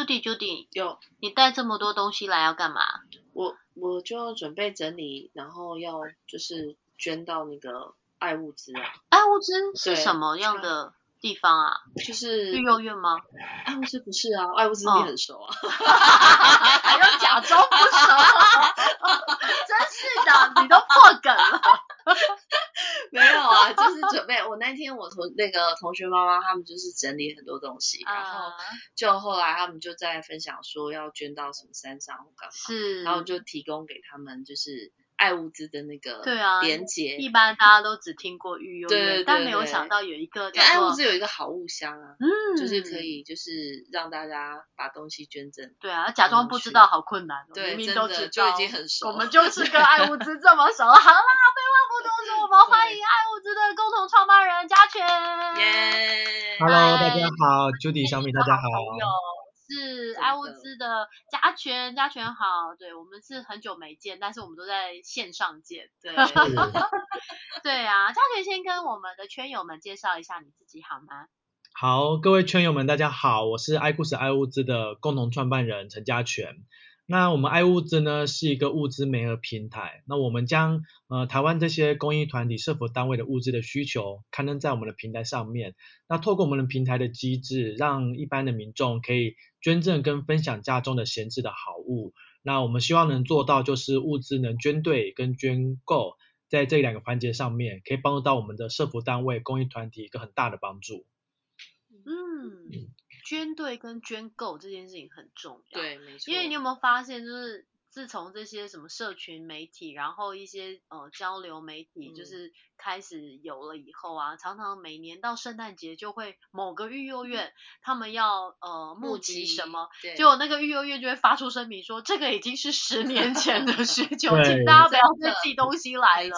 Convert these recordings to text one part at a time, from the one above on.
哎，Judy，Judy，有你带这么多东西来要干嘛？我我就准备整理，然后要就是捐到那个。爱物资啊！爱物资是什么样的地方啊？就是育幼院吗？爱物资不是啊，爱物资你很熟啊，还要假装不熟，真是的，你都破梗了。没有啊，就是准备。我那天我同那个同学妈妈他们就是整理很多东西，然后就后来他们就在分享说要捐到什么山上或干嘛，是，然后就提供给他们就是。爱物资的那个对啊连接，一般大家都只听过育幼院，但没有想到有一个叫爱物资有一个好物箱啊，嗯，就是可以就是让大家把东西捐赠。对啊，假装不知道好困难，对，明明都知道，就已经很熟。我们就是跟爱物资这么熟，好啦，废话不多说，我们欢迎爱物资的共同创办人嘉全。耶，Hello，大家好，Judy 小米大家好。是爱物资的加权，加权好，对我们是很久没见，但是我们都在线上见，对，对啊，加权先跟我们的圈友们介绍一下你自己好吗？好，各位圈友们大家好，我是爱故事爱物资的共同创办人陈嘉全。那我们爱物资呢是一个物资媒合平台，那我们将呃台湾这些公益团体、社福单位的物资的需求刊登在我们的平台上面，那透过我们的平台的机制，让一般的民众可以捐赠跟分享家中的闲置的好物。那我们希望能做到就是物资能捐对跟捐够，在这两个环节上面，可以帮助到我们的社福单位、公益团体一个很大的帮助。嗯。捐对跟捐够这件事情很重要，对，没错。因为你有没有发现，就是自从这些什么社群媒体，然后一些呃交流媒体，就是开始有了以后啊，常常每年到圣诞节就会某个育幼院他们要呃募集什么，结果那个育幼院就会发出声明说，这个已经是十年前的需求，请大家不要再寄东西来了。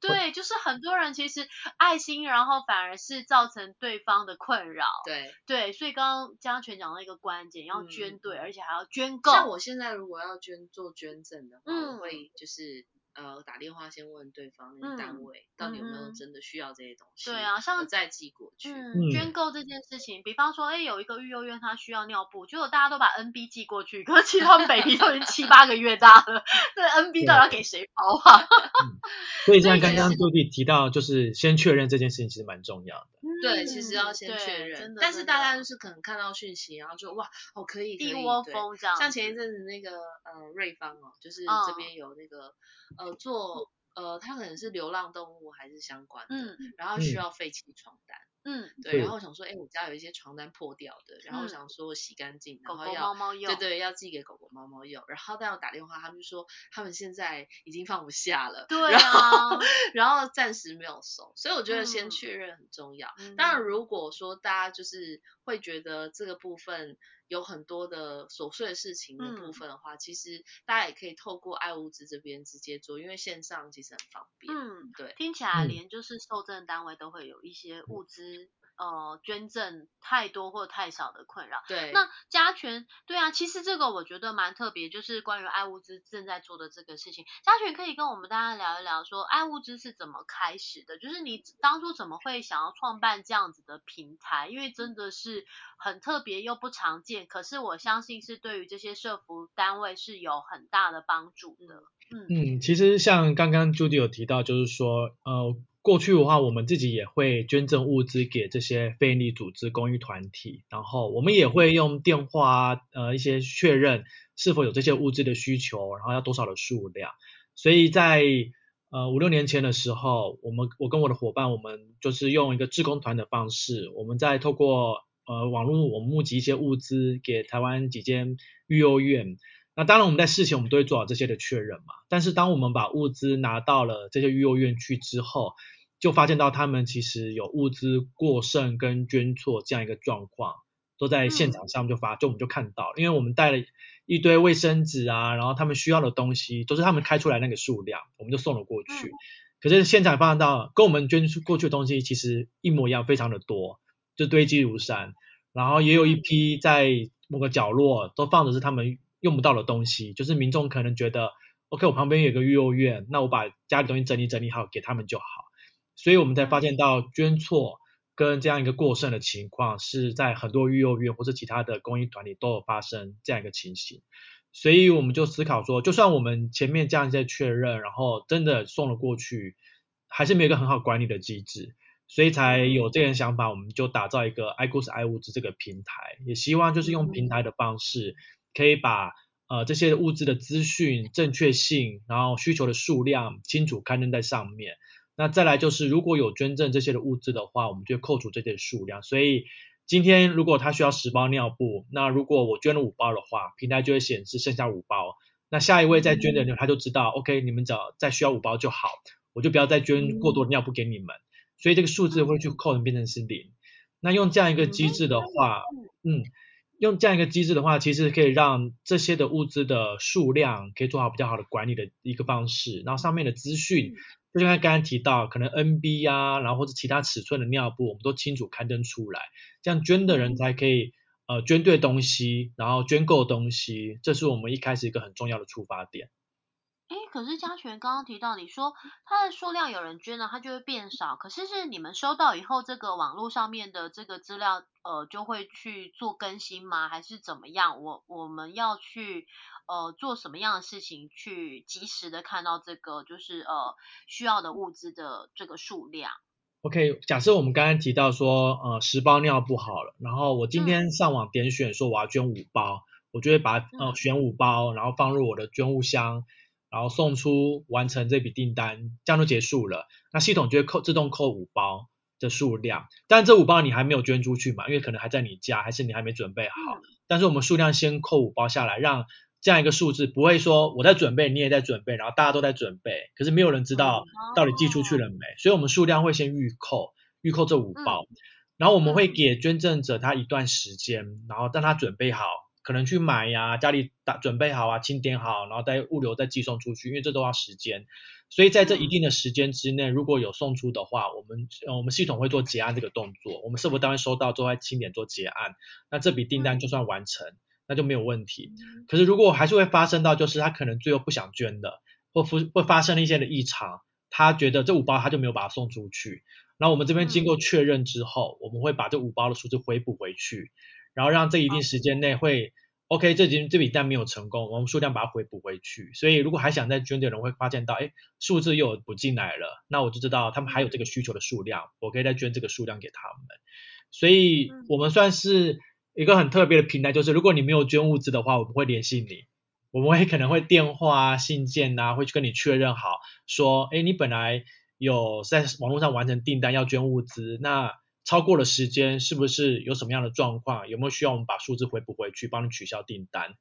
对，就是很多人其实爱心，然后反而是造成对方的困扰。对对，所以刚刚江全讲到一个关键，要捐对，而且还要捐够。像我现在如果要捐做捐赠的话，我会就是。呃，打电话先问对方那个单位到底有没有真的需要这些东西，对啊，像再寄过去。捐购这件事情，比方说，哎，有一个育幼院他需要尿布，结果大家都把 NB 寄过去，可是其实他们 baby 都已经七八个月大了，对 NB 到底要给谁包啊？所以像刚刚杜弟提到，就是先确认这件事情其实蛮重要的。对，其实要先确认，但是大家就是可能看到讯息，然后就哇，哦可以，一窝蜂这样。像前一阵子那个呃瑞芳哦，就是这边有那个呃做呃，它可能是流浪动物还是相关的，然后需要废弃床单。嗯，对，然后我想说，哎，我家有一些床单破掉的，然后我想说洗干净，然后要对对，要寄给狗狗猫猫用。然后但我打电话，他们就说他们现在已经放不下了，对啊，然后暂时没有收，所以我觉得先确认很重要。当然，如果说大家就是会觉得这个部分。有很多的琐碎的事情的部分的话，其实大家也可以透过爱物资这边直接做，因为线上其实很方便。嗯，对，听起来连就是受赠单位都会有一些物资。呃，捐赠太多或太少的困扰。对，那加权，对啊，其实这个我觉得蛮特别，就是关于爱物资正在做的这个事情。加权可以跟我们大家聊一聊，说爱物资是怎么开始的？就是你当初怎么会想要创办这样子的平台？因为真的是很特别又不常见，可是我相信是对于这些社服单位是有很大的帮助的。嗯，其实像刚刚 Judy 有提到，就是说，呃。过去的话，我们自己也会捐赠物资给这些非营利组织、公益团体，然后我们也会用电话呃一些确认是否有这些物资的需求，然后要多少的数量。所以在呃五六年前的时候，我们我跟我的伙伴，我们就是用一个志工团的方式，我们在透过呃网络，我们募集一些物资给台湾几间育幼院。那当然我们在事前我们都会做好这些的确认嘛。但是当我们把物资拿到了这些育幼院去之后，就发现到他们其实有物资过剩跟捐错这样一个状况，都在现场上就发，就我们就看到，因为我们带了一堆卫生纸啊，然后他们需要的东西都是他们开出来那个数量，我们就送了过去。可是现场发现到跟我们捐出过去的东西其实一模一样，非常的多，就堆积如山。然后也有一批在某个角落都放的是他们用不到的东西，就是民众可能觉得，OK，我旁边有个育幼院，那我把家里东西整理整理好给他们就好。所以我们才发现到捐错跟这样一个过剩的情况是在很多育幼院或者其他的公益团体都有发生这样一个情形，所以我们就思考说，就算我们前面这样在确认，然后真的送了过去，还是没有一个很好管理的机制，所以才有这个想法，我们就打造一个爱故事爱物资这个平台，也希望就是用平台的方式，可以把呃这些物资的资讯正确性，然后需求的数量清楚刊登在上面。那再来就是，如果有捐赠这些的物资的话，我们就扣除这些数量。所以今天如果他需要十包尿布，那如果我捐了五包的话，平台就会显示剩下五包。那下一位再捐的人，他就知道，OK，你们只要再需要五包就好，我就不要再捐过多的尿布给你们。所以这个数字会去扣变成是零。那用这样一个机制的话，嗯，用这样一个机制的话，其实可以让这些的物资的数量可以做好比较好的管理的一个方式，然后上面的资讯。就像刚刚提到，可能 NB 啊，然后或者其他尺寸的尿布，我们都清楚刊登出来，这样捐的人才可以呃捐对东西，然后捐够东西，这是我们一开始一个很重要的出发点。哎，可是嘉全刚刚提到，你说它的数量有人捐了，它就会变少。可是是你们收到以后，这个网络上面的这个资料，呃，就会去做更新吗？还是怎么样？我我们要去呃做什么样的事情，去及时的看到这个就是呃需要的物资的这个数量？OK，假设我们刚刚提到说呃十包尿布好了，然后我今天上网点选说我要捐五包，我就会把呃选五包，然后放入我的捐物箱。然后送出完成这笔订单，这样就结束了。那系统就会扣自动扣五包的数量，但这五包你还没有捐出去嘛？因为可能还在你家，还是你还没准备好。但是我们数量先扣五包下来，让这样一个数字不会说我在准备，你也在准备，然后大家都在准备，可是没有人知道到底寄出去了没。所以我们数量会先预扣，预扣这五包，然后我们会给捐赠者他一段时间，然后让他准备好。可能去买呀，家里打准备好啊，清点好，然后再物流再寄送出去，因为这都要时间。所以在这一定的时间之内，如果有送出的话，我们呃我们系统会做结案这个动作，我们是否单位收到之后清点做结案，那这笔订单就算完成，那就没有问题。可是如果还是会发生到，就是他可能最后不想捐的，或发会发生了一些的异常，他觉得这五包他就没有把它送出去，那我们这边经过确认之后，我们会把这五包的数字回补回去。然后让这一定时间内会，OK，这已经这笔单没有成功，我们数量把它回补回去。所以如果还想再捐的人会发现到，哎，数字又补进来了，那我就知道他们还有这个需求的数量，我可以再捐这个数量给他们。所以我们算是一个很特别的平台，就是如果你没有捐物资的话，我们会联系你，我们会可能会电话、信件啊，会去跟你确认好，说，哎，你本来有在网络上完成订单要捐物资，那。超过了时间，是不是有什么样的状况？有没有需要我们把数字回补回去，帮你取消订单？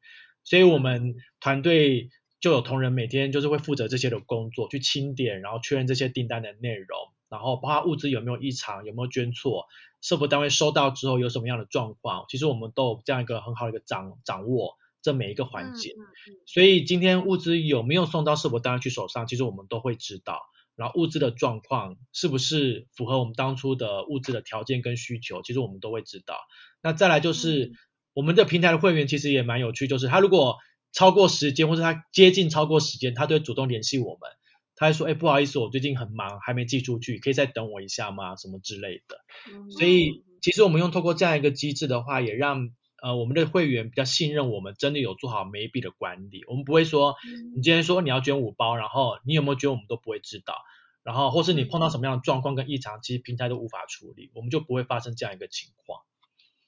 所以我们团队就有同仁每天就是会负责这些的工作，去清点，然后确认这些订单的内容，然后包括物资有没有异常，有没有捐错，社福单位收到之后有什么样的状况，其实我们都有这样一个很好的一个掌掌握这每一个环节。所以今天物资有没有送到社福单位去手上，其实我们都会知道。然后物资的状况是不是符合我们当初的物资的条件跟需求，其实我们都会知道。那再来就是我们的平台的会员其实也蛮有趣，就是他如果超过时间或者他接近超过时间，他都会主动联系我们，他还说，哎，不好意思，我最近很忙，还没寄出去，可以再等我一下吗？什么之类的。所以其实我们用透过这样一个机制的话，也让呃，我们的会员比较信任我们，真的有做好每一笔的管理。我们不会说，你今天说你要捐五包，然后你有没有捐，我们都不会知道。然后或是你碰到什么样的状况跟异常，其实平台都无法处理，我们就不会发生这样一个情况。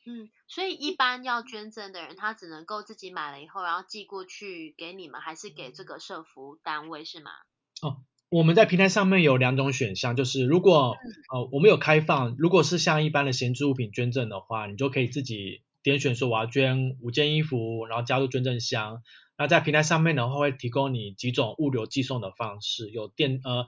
嗯，所以一般要捐赠的人，他只能够自己买了以后，然后寄过去给你们，还是给这个社服单位是吗？哦，我们在平台上面有两种选项，就是如果呃我们有开放，如果是像一般的闲置物品捐赠的话，你就可以自己点选说我要捐五件衣服，然后加入捐赠箱。那在平台上面的话，会提供你几种物流寄送的方式，有电呃。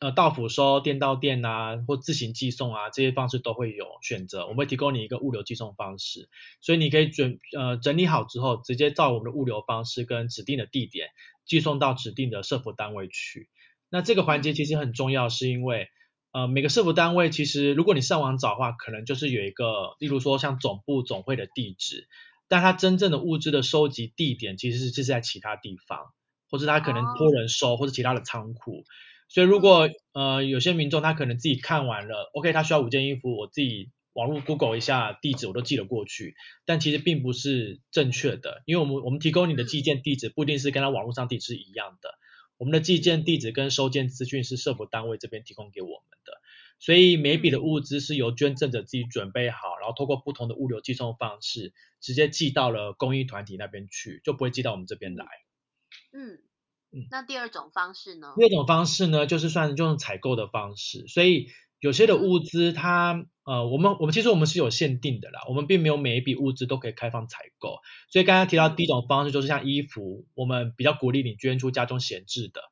呃，到府收、店到店啊，或自行寄送啊，这些方式都会有选择。我们会提供你一个物流寄送方式，所以你可以准呃整理好之后，直接照我们的物流方式跟指定的地点寄送到指定的社服单位去。那这个环节其实很重要，是因为呃每个社服单位其实如果你上网找的话，可能就是有一个，例如说像总部总会的地址，但它真正的物资的收集地点其实是是在其他地方，或者它可能托人收，或者其他的仓库。所以如果呃有些民众他可能自己看完了，OK，他需要五件衣服，我自己网络 Google 一下地址，我都寄了过去，但其实并不是正确的，因为我们我们提供你的寄件地址不一定是跟他网络上地址一样的，我们的寄件地址跟收件资讯是社福单位这边提供给我们的，所以每笔的物资是由捐赠者自己准备好，然后通过不同的物流寄送方式，直接寄到了公益团体那边去，就不会寄到我们这边来。嗯。那第二种方式呢？第二种方式呢，就是算用采购的方式，所以有些的物资它呃，我们我们其实我们是有限定的啦，我们并没有每一笔物资都可以开放采购。所以刚刚提到第一种方式就是像衣服，我们比较鼓励你捐出家中闲置的，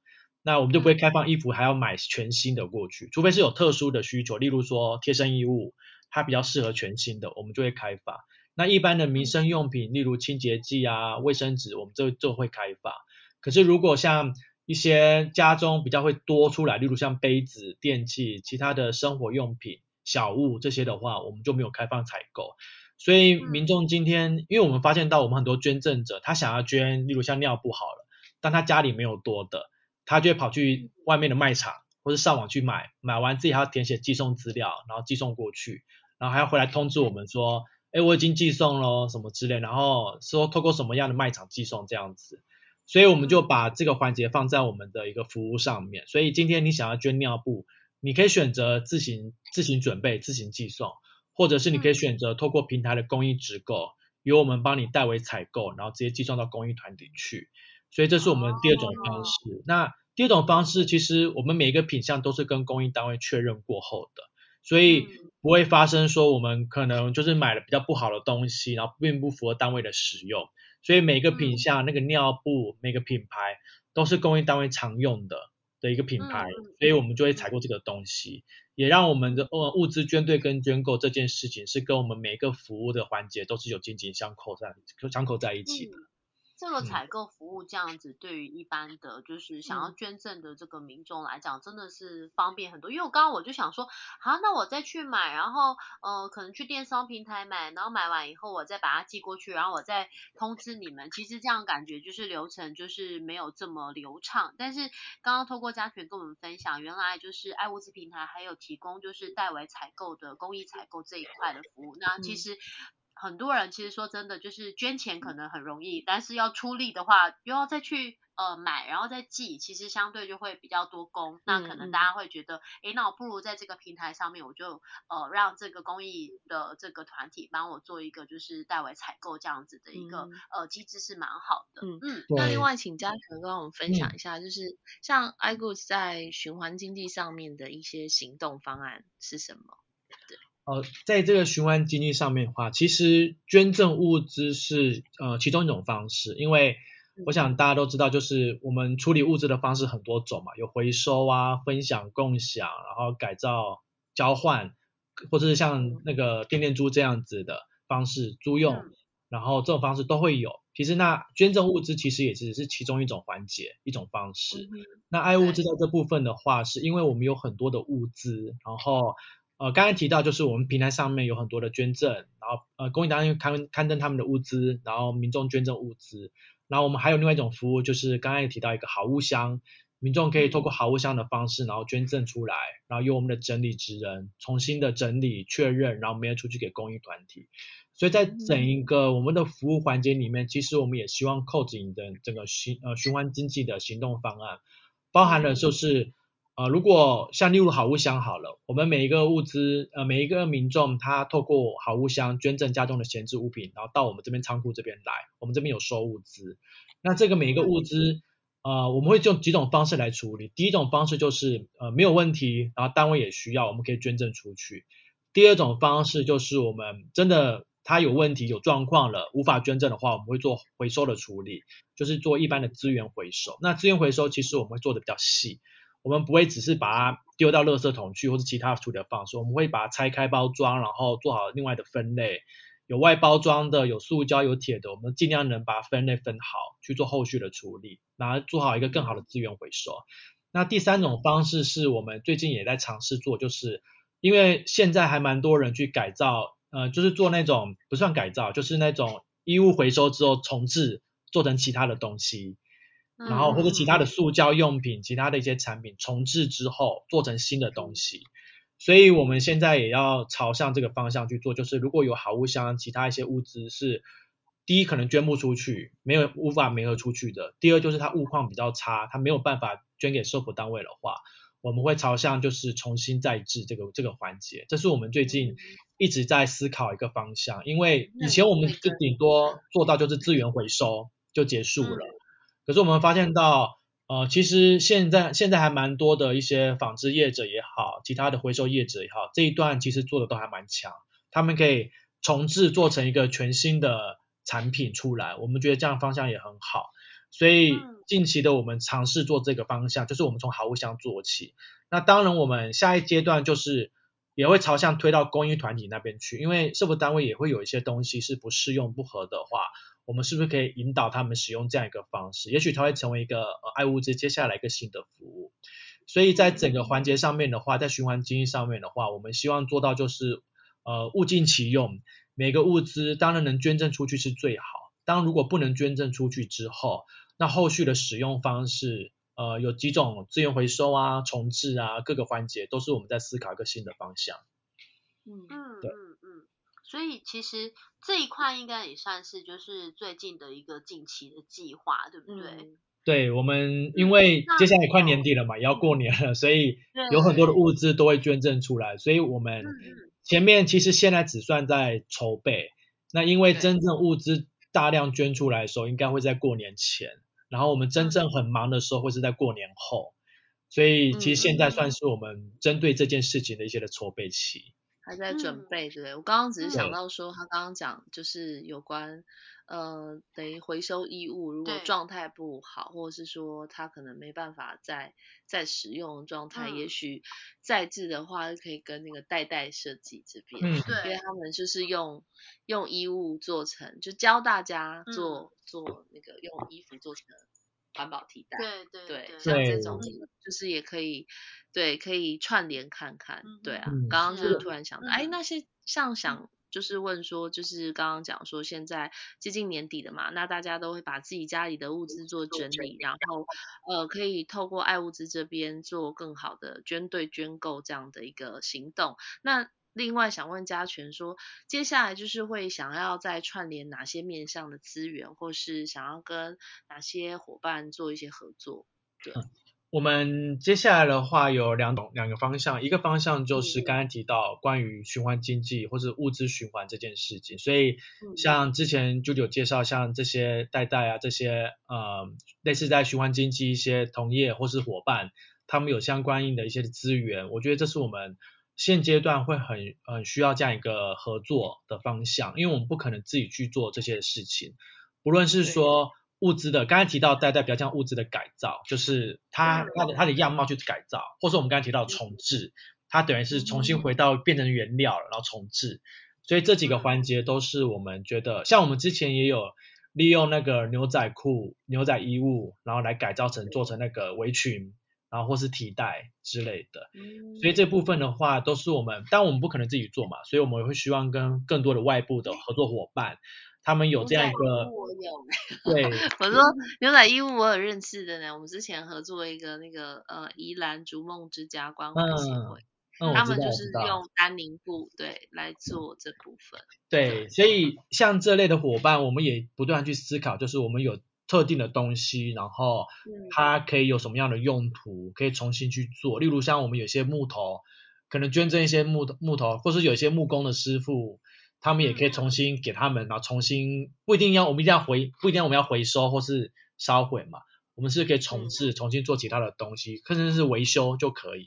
那我们就不会开放衣服还要买全新的过去，除非是有特殊的需求，例如说贴身衣物，它比较适合全新的，我们就会开放。那一般的民生用品，例如清洁剂啊、卫生纸，我们就就会开放。可是如果像一些家中比较会多出来，例如像杯子、电器、其他的生活用品、小物这些的话，我们就没有开放采购。所以民众今天，因为我们发现到我们很多捐赠者，他想要捐，例如像尿布好了，但他家里没有多的，他就会跑去外面的卖场或者上网去买，买完自己还要填写寄送资料，然后寄送过去，然后还要回来通知我们说，哎，我已经寄送了什么之类，然后说透过什么样的卖场寄送这样子。所以我们就把这个环节放在我们的一个服务上面。所以今天你想要捐尿布，你可以选择自行自行准备、自行寄送，或者是你可以选择透过平台的公益直购，由我们帮你代为采购，然后直接寄送到公益团体去。所以这是我们第二种方式。那第二种方式，其实我们每一个品项都是跟公益单位确认过后的，所以不会发生说我们可能就是买了比较不好的东西，然后并不符合单位的使用。所以每个品项那个尿布每个品牌都是公益单位常用的的一个品牌，所以我们就会采购这个东西，也让我们的呃物资捐对跟捐购这件事情是跟我们每一个服务的环节都是有紧紧相扣在相扣在一起的。这个采购服务这样子，对于一般的就是想要捐赠的这个民众来讲，真的是方便很多。因为我刚刚我就想说，好，那我再去买，然后呃，可能去电商平台买，然后买完以后我再把它寄过去，然后我再通知你们。其实这样感觉就是流程就是没有这么流畅。但是刚刚透过嘉权跟我们分享，原来就是爱物资平台还有提供就是代为采购的公益采购这一块的服务。那其实。很多人其实说真的，就是捐钱可能很容易，但是要出力的话，又要再去呃买，然后再寄，其实相对就会比较多工。那可能大家会觉得，哎，那我不如在这个平台上面，我就呃让这个公益的这个团体帮我做一个就是代为采购这样子的一个呃机制是蛮好的。嗯嗯。那另外请嘉诚跟我们分享一下，就是像 iGoods 在循环经济上面的一些行动方案是什么？呃，在这个循环经济上面的话，其实捐赠物资是呃其中一种方式，因为我想大家都知道，就是我们处理物资的方式很多种嘛，有回收啊、分享、共享，然后改造、交换，或者是像那个电电租这样子的方式租用，然后这种方式都会有。其实那捐赠物资其实也只是其中一种环节、一种方式。那爱物资在这部分的话，是因为我们有很多的物资，然后。呃，刚才提到就是我们平台上面有很多的捐赠，然后呃，公益单位刊刊登他们的物资，然后民众捐赠物资，然后我们还有另外一种服务，就是刚才提到一个好物箱，民众可以透过好物箱的方式，然后捐赠出来，然后由我们的整理职人重新的整理确认，然后没有出去给公益团体。所以在整一个我们的服务环节里面，其实我们也希望扣紧的整个循呃循环经济的行动方案，包含了就是。呃，如果像例如好物箱好了，我们每一个物资，呃，每一个民众他透过好物箱捐赠家中的闲置物品，然后到我们这边仓库这边来，我们这边有收物资。那这个每一个物资，呃，我们会用几种方式来处理。第一种方式就是呃没有问题，然后单位也需要，我们可以捐赠出去。第二种方式就是我们真的它有问题、有状况了，无法捐赠的话，我们会做回收的处理，就是做一般的资源回收。那资源回收其实我们会做的比较细。我们不会只是把它丢到垃圾桶去，或者其他处理的方式，我们会把它拆开包装，然后做好另外的分类，有外包装的，有塑胶，有铁的，我们尽量能把分类分好，去做后续的处理，然后做好一个更好的资源回收。那第三种方式是我们最近也在尝试做，就是因为现在还蛮多人去改造，呃，就是做那种不算改造，就是那种衣物回收之后重置，做成其他的东西。然后或者其他的塑胶用品，其他的一些产品重置之后做成新的东西，所以我们现在也要朝向这个方向去做。就是如果有好物箱，其他一些物资是第一可能捐不出去，没有无法没合出去的；第二就是它物况比较差，它没有办法捐给社福单位的话，我们会朝向就是重新再制这个这个环节。这是我们最近一直在思考一个方向，因为以前我们就顶多做到就是资源回收就结束了。可是我们发现到，呃，其实现在现在还蛮多的一些纺织业者也好，其他的回收业者也好，这一段其实做的都还蛮强，他们可以重置做成一个全新的产品出来，我们觉得这样方向也很好，所以近期的我们尝试做这个方向，就是我们从好物箱做起，那当然我们下一阶段就是也会朝向推到公益团体那边去，因为社福单位也会有一些东西是不适用不合的话。我们是不是可以引导他们使用这样一个方式？也许它会成为一个呃爱物资接下来一个新的服务。所以在整个环节上面的话，在循环经济上面的话，我们希望做到就是呃物尽其用，每个物资当然能捐赠出去是最好。当如果不能捐赠出去之后，那后续的使用方式呃有几种资源回收啊、重置啊各个环节都是我们在思考一个新的方向。嗯嗯对所以其实。这一块应该也算是就是最近的一个近期的计划，对不对？对，我们因为接下来快年底了嘛，也要过年了，所以有很多的物资都会捐赠出来，所以我们前面其实现在只算在筹备，那因为真正物资大量捐出来的时候，应该会在过年前，然后我们真正很忙的时候会是在过年后，所以其实现在算是我们针对这件事情的一些的筹备期。还在准备，对不对？我刚刚只是想到说，他刚刚讲就是有关，呃，等于回收衣物，如果状态不好，或者是说他可能没办法再再使用状态，也许再制的话，可以跟那个代代设计这边，对，因为他们就是用用衣物做成，就教大家做做那个用衣服做成。环保替代，对对对，像这种就是也可以，对，可以串联看看，对啊，刚刚就是突然想到，哎，那些像想就是问说，就是刚刚讲说现在接近年底了嘛，那大家都会把自己家里的物资做整理，然后呃可以透过爱物资这边做更好的捐对捐购这样的一个行动，那。另外想问嘉全说，接下来就是会想要再串联哪些面向的资源，或是想要跟哪些伙伴做一些合作？对，我们接下来的话有两种两个方向，一个方向就是刚刚提到关于循环经济或者物资循环这件事情，所以像之前就有介绍，像这些代代啊这些呃类似在循环经济一些同业或是伙伴，他们有相关应的一些资源，我觉得这是我们。现阶段会很很需要这样一个合作的方向，因为我们不可能自己去做这些事情。不论是说物资的，刚才提到代代比较像物资的改造，就是它它的它的样貌去改造，或者我们刚才提到重置，它等于是重新回到变成原料了，然后重置。所以这几个环节都是我们觉得，像我们之前也有利用那个牛仔裤、牛仔衣物，然后来改造成做成那个围裙。然后或是替代之类的，所以这部分的话都是我们，但我们不可能自己做嘛，所以我们会希望跟更多的外部的合作伙伴，他们有这样一个，对，我说牛仔衣物我有认识的呢，我们之前合作一个那个呃宜兰逐梦之家关怀协会，他们就是用。丹宁布对来做这部分，对，所以像这类的伙伴，我们也不断去思考，就是我们有。特定的东西，然后它可以有什么样的用途，可以重新去做。例如像我们有些木头，可能捐赠一些木木头，或是有一些木工的师傅，他们也可以重新给他们，然后重新不一定要我们一定要回，不一定要我们要回收或是烧毁嘛，我们是可以重置，重新做其他的东西，甚至是维修就可以。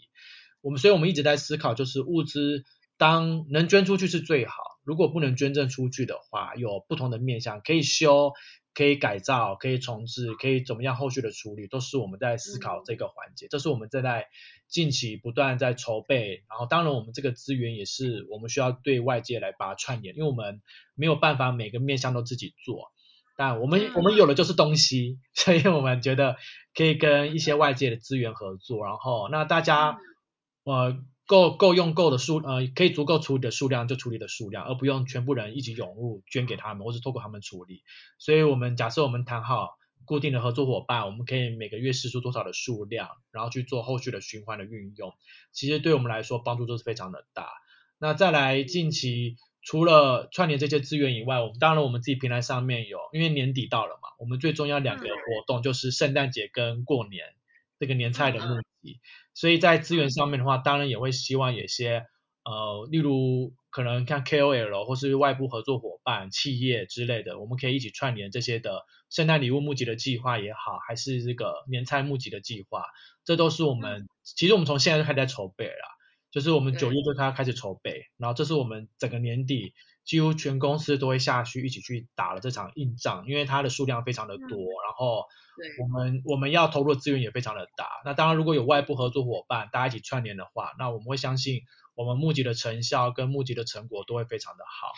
我们所以我们一直在思考，就是物资当能捐出去是最好，如果不能捐赠出去的话，有不同的面向可以修。可以改造，可以重置，可以怎么样后续的处理，都是我们在思考这个环节。这是我们正在近期不断在筹备，然后当然我们这个资源也是我们需要对外界来把它串联，因为我们没有办法每个面向都自己做，但我们我们有的就是东西，所以我们觉得可以跟一些外界的资源合作，然后那大家呃。够够用够的数，呃，可以足够处理的数量就处理的数量，而不用全部人一起涌入捐给他们，或是透过他们处理。所以，我们假设我们谈好固定的合作伙伴，我们可以每个月试出多少的数量，然后去做后续的循环的运用。其实对我们来说帮助都是非常的大。那再来近期除了串联这些资源以外，我们当然我们自己平台上面有，因为年底到了嘛，我们最重要两个活动就是圣诞节跟过年这个年菜的募集。所以在资源上面的话，当然也会希望有些呃，例如可能看 KOL 或是外部合作伙伴、企业之类的，我们可以一起串联这些的圣诞礼物募集的计划也好，还是这个年菜募集的计划，这都是我们其实我们从现在就开始在筹备了，就是我们九月就开开始筹备，然后这是我们整个年底几乎全公司都会下去一起去打了这场硬仗，因为它的数量非常的多，然后。我们我们要投入的资源也非常的大，那当然如果有外部合作伙伴，大家一起串联的话，那我们会相信我们募集的成效跟募集的成果都会非常的好。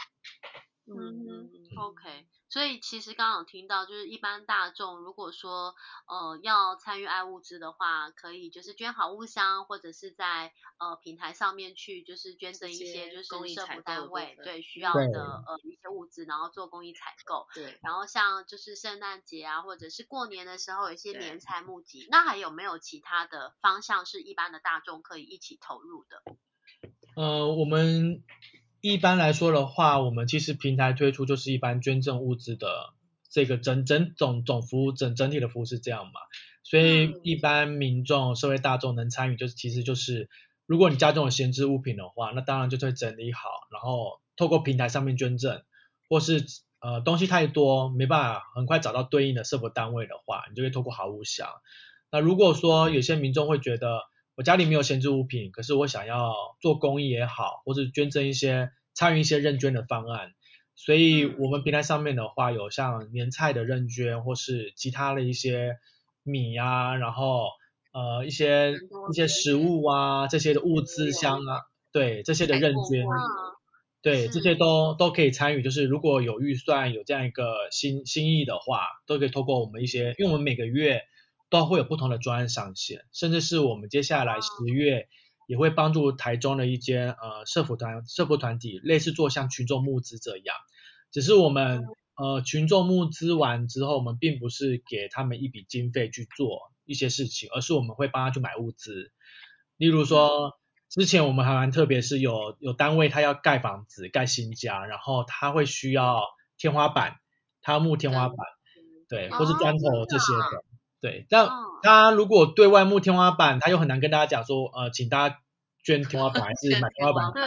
嗯，OK。所以其实刚刚有听到，就是一般大众如果说呃要参与爱物资的话，可以就是捐好物箱，或者是在呃平台上面去就是捐赠一些就是社福单位对需要的呃一些物资，然后做公益采购。对。然后像就是圣诞节啊，或者是过年的时候有一些年财募集，那还有没有其他的方向是一般的大众可以一起投入的？呃，我们。一般来说的话，我们其实平台推出就是一般捐赠物资的这个整整总总服务整整体的服务是这样嘛，所以一般民众社会大众能参与，就是其实就是如果你家中有闲置物品的话，那当然就会整理好，然后透过平台上面捐赠，或是呃东西太多没办法很快找到对应的社福单位的话，你就可以透过好物箱。那如果说有些民众会觉得，我家里没有闲置物品，可是我想要做公益也好，或是捐赠一些参与一些认捐的方案，所以我们平台上面的话有像年菜的认捐，或是其他的一些米啊，然后呃一些一些食物啊这些的物资箱啊，对这些的认捐，对这些都都可以参与，就是如果有预算有这样一个心心意的话，都可以透过我们一些，因为我们每个月。都会有不同的专案上线，甚至是我们接下来十月也会帮助台中的一间呃社福团社福团体，类似做像群众募资这样，只是我们呃群众募资完之后，我们并不是给他们一笔经费去做一些事情，而是我们会帮他去买物资，例如说之前我们还蛮特别，是有有单位他要盖房子盖新家，然后他会需要天花板，他要木天花板，对，或是砖头这些的。对，但他如果对外募天花板，他又很难跟大家讲说，呃，请大家捐天花板还是买天花板？对，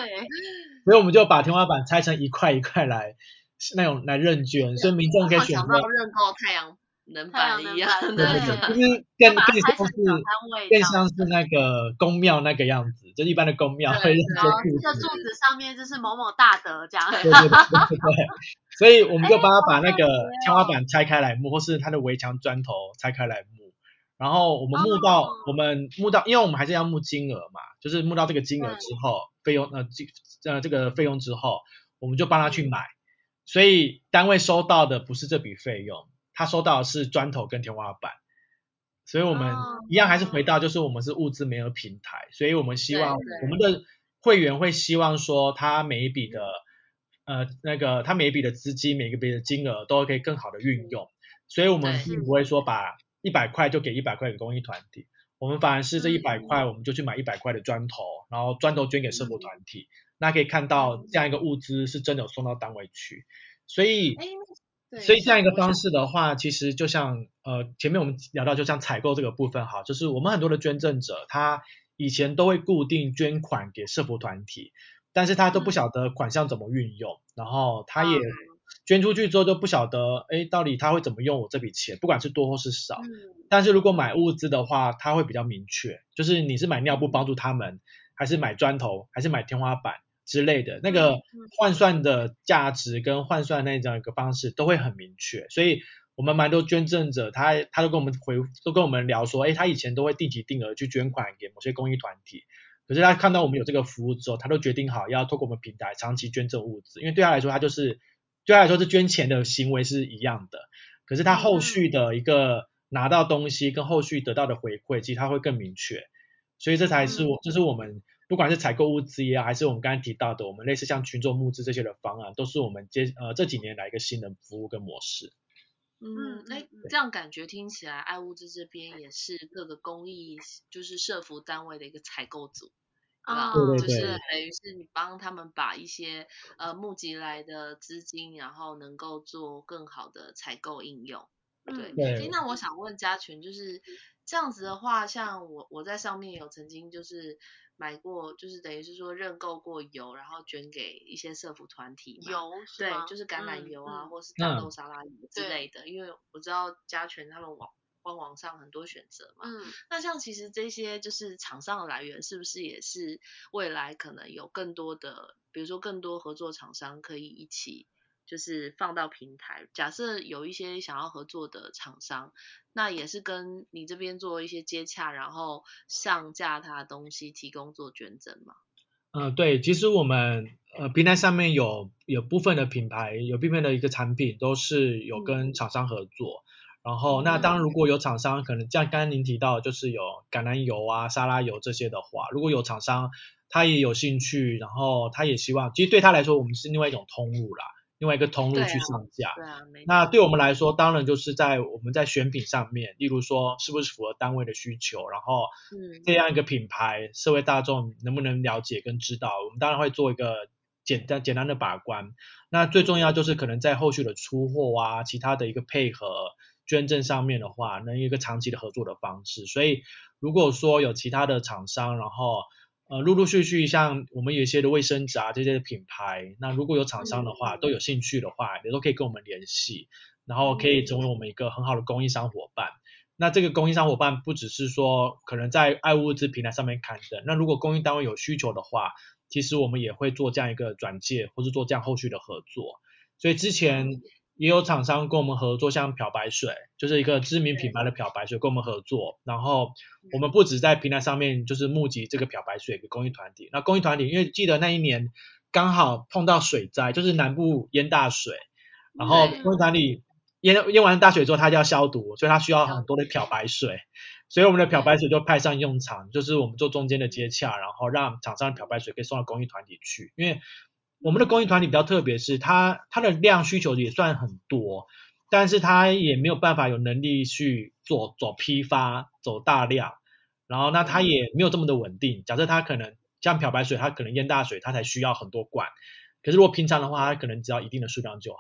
所以我们就把天花板拆成一块一块来，那种来认捐，所以民众可以选择认购太阳能板一样，对对对，就是更更像是更像是那个宫庙那个样子，就一般的宫庙会认捐。这个柱子上面就是某某大德这样。对对对对。所以我们就帮他把那个天花板拆开来木，或是他的围墙砖头拆开来木，然后我们木到我们木到，因为我们还是要木金额嘛，就是木到这个金额之后，费用呃这呃这个费用之后，我们就帮他去买，所以单位收到的不是这笔费用，他收到的是砖头跟天花板，所以我们一样还是回到就是我们是物资没有平台，所以我们希望我们的会员会希望说他每一笔的。呃，那个他每一笔的资金，每个笔的金额都可以更好的运用，所以我们并不会说把一百块就给一百块给公益团体，我们反而是这一百块我们就去买一百块的砖头，然后砖头捐给社福团体，那可以看到这样一个物资是真的有送到单位去，所以，所以这样一个方式的话，其实就像呃前面我们聊到，就像采购这个部分哈，就是我们很多的捐赠者，他以前都会固定捐款给社福团体，但是他都不晓得款项怎么运用，然后他也捐出去之后都不晓得，哎，到底他会怎么用我这笔钱，不管是多或是少。但是如果买物资的话，他会比较明确，就是你是买尿布帮助他们，还是买砖头，还是买天花板。之类的那个换算的价值跟换算那样一个方式都会很明确，所以我们蛮多捐赠者他他都跟我们回都跟我们聊说，哎，他以前都会定期定额去捐款给某些公益团体，可是他看到我们有这个服务之后，他都决定好要透过我们平台长期捐赠物资，因为对他来说，他就是对他来说是捐钱的行为是一样的，可是他后续的一个拿到东西跟后续得到的回馈，其实他会更明确，所以这才是我这是我们。不管是采购物资啊，还是我们刚才提到的，我们类似像群众募资这些的方案，都是我们接呃这几年来一个新的服务跟模式。嗯，那，这样感觉听起来，爱物资这边也是各个公益就是社服单位的一个采购组啊，就是等于是你帮他们把一些呃募集来的资金，然后能够做更好的采购应用。对，哎，那我想问嘉群，就是这样子的话，像我我在上面有曾经就是。买过就是等于是说认购过油，然后捐给一些社福团体。油对，就是橄榄油啊，或是大豆沙拉油之类的。因为我知道嘉全他们网官网上很多选择嘛。嗯。那像其实这些就是厂商的来源，是不是也是未来可能有更多的，比如说更多合作厂商可以一起。就是放到平台，假设有一些想要合作的厂商，那也是跟你这边做一些接洽，然后上架他的东西，提供做捐赠嘛。嗯，对，其实我们呃平台上面有有部分的品牌，有部分的一个产品都是有跟厂商合作，然后那当如果有厂商可能像刚刚您提到，就是有橄榄油啊、沙拉油这些的话，如果有厂商他也有兴趣，然后他也希望，其实对他来说，我们是另外一种通路啦。另外一个通路去上架，那对我们来说，当然就是在我们在选品上面，例如说是不是符合单位的需求，然后这样一个品牌，社会大众能不能了解跟知道，我们当然会做一个简单简单的把关。那最重要就是可能在后续的出货啊，其他的一个配合捐赠上面的话，能一个长期的合作的方式。所以如果说有其他的厂商，然后呃，陆陆续续像我们有一些的卫生纸啊这些的品牌，那如果有厂商的话，都有兴趣的话，也都可以跟我们联系，然后可以成为我们一个很好的供应商伙伴。那这个供应商伙伴不只是说可能在爱物资平台上面刊登，那如果供应单位有需求的话，其实我们也会做这样一个转介，或是做这样后续的合作。所以之前。也有厂商跟我们合作，像漂白水，就是一个知名品牌的漂白水，跟我们合作。然后我们不止在平台上面就是募集这个漂白水给公益团体。那公益团体因为记得那一年刚好碰到水灾，就是南部淹大水，然后公益团体淹淹完大水之后，它就要消毒，所以它需要很多的漂白水。所以我们的漂白水就派上用场，就是我们做中间的接洽，然后让厂商的漂白水可以送到公益团体去，因为。我们的公益团体比较特别，是它它的量需求也算很多，但是它也没有办法有能力去做走批发走大量，然后那它也没有这么的稳定。假设它可能像漂白水，它可能淹大水，它才需要很多罐，可是如果平常的话，它可能只要一定的数量就好。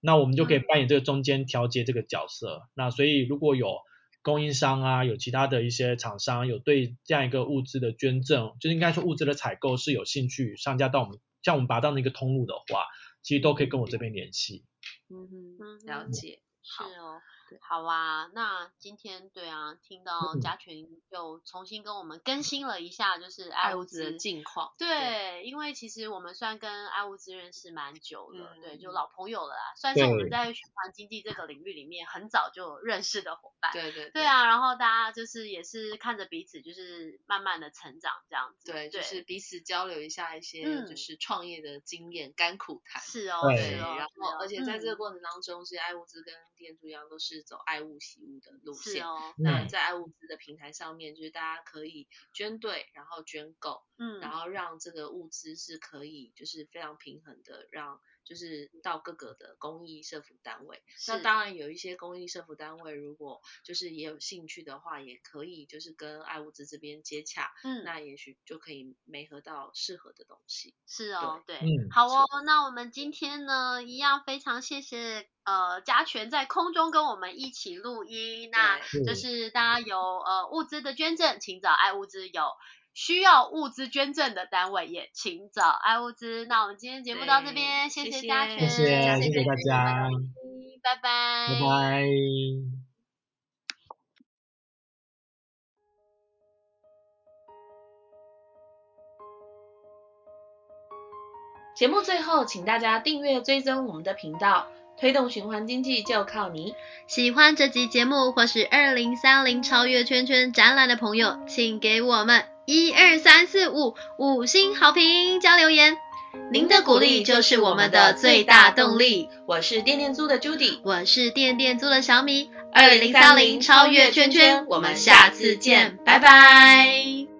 那我们就可以扮演这个中间调节这个角色。那所以如果有供应商啊，有其他的一些厂商有对这样一个物资的捐赠，就应该说物资的采购是有兴趣上架到我们。像我们把它当成一个通路的话，其实都可以跟我这边联系。嗯哼，了解。是哦。好啊，那今天对啊，听到嘉群又重新跟我们更新了一下，就是爱物资的近况。对，因为其实我们算跟爱物资认识蛮久了，对，就老朋友了啦，算是我们在循环经济这个领域里面很早就认识的伙伴。对对。对啊，然后大家就是也是看着彼此就是慢慢的成长这样子。对，就是彼此交流一下一些就是创业的经验、甘苦谈。是哦，对哦。然后，而且在这个过程当中，其实爱物资跟店主一样都是。是走爱物喜物的路线，那在爱物资的平台上面，就是大家可以捐对，然后捐够，嗯，然后让这个物资是可以就是非常平衡的，让就是到各个的公益社福单位。那当然有一些公益社福单位，如果就是也有兴趣的话，也可以就是跟爱物资这边接洽，嗯，那也许就可以媒合到适合的东西。是哦，对，嗯，好哦，那我们今天呢，一样非常谢谢呃嘉全在空中跟我们一起录音，那就是大家有呃物资的捐赠，请找爱物资有。需要物资捐赠的单位也请找爱物资。那我们今天节目到这边，谢谢嘉全，谢谢谢谢大家，拜拜，拜拜。节目最后，请大家订阅追踪我们的频道，推动循环经济就靠你。喜欢这集节目或是二零三零超越圈圈展览的朋友，请给我们。一二三四五，五星好评加留言，您的鼓励就是我们的最大动力。我是电电租的 Judy，我是电电租的小米。二零三零超越圈圈，我们下次见，拜拜。